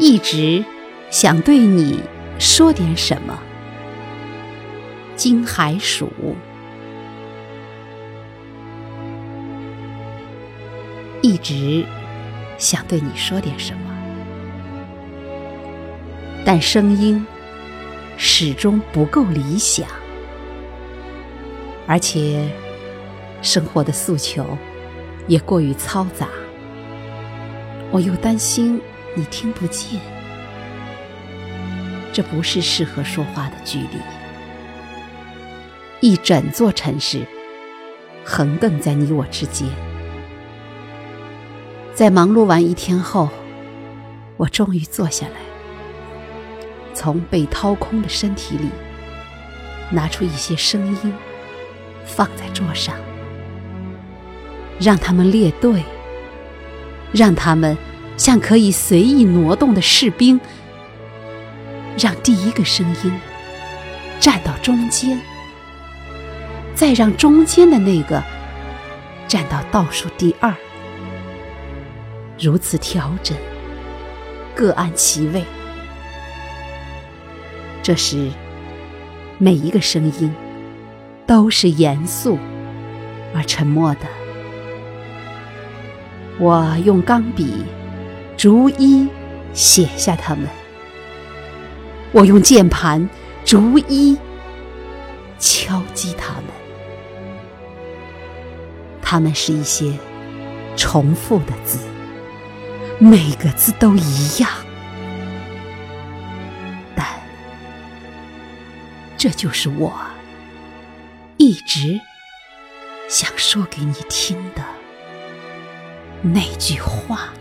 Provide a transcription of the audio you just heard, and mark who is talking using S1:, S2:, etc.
S1: 一直想对你说点什么。金海曙，一直想对你说点什么，但声音始终不够理想，而且生活的诉求也过于嘈杂，我又担心你听不见，这不是适合说话的距离。一整座城市横亘在你我之间，在忙碌完一天后，我终于坐下来，从被掏空的身体里拿出一些声音，放在桌上，让他们列队，让他们像可以随意挪动的士兵，让第一个声音站到中间。再让中间的那个站到倒数第二，如此调整，各安其位。这时，每一个声音都是严肃而沉默的。我用钢笔逐一写下它们，我用键盘逐一敲击它们。它们是一些重复的字，每个字都一样，但这就是我一直想说给你听的那句话。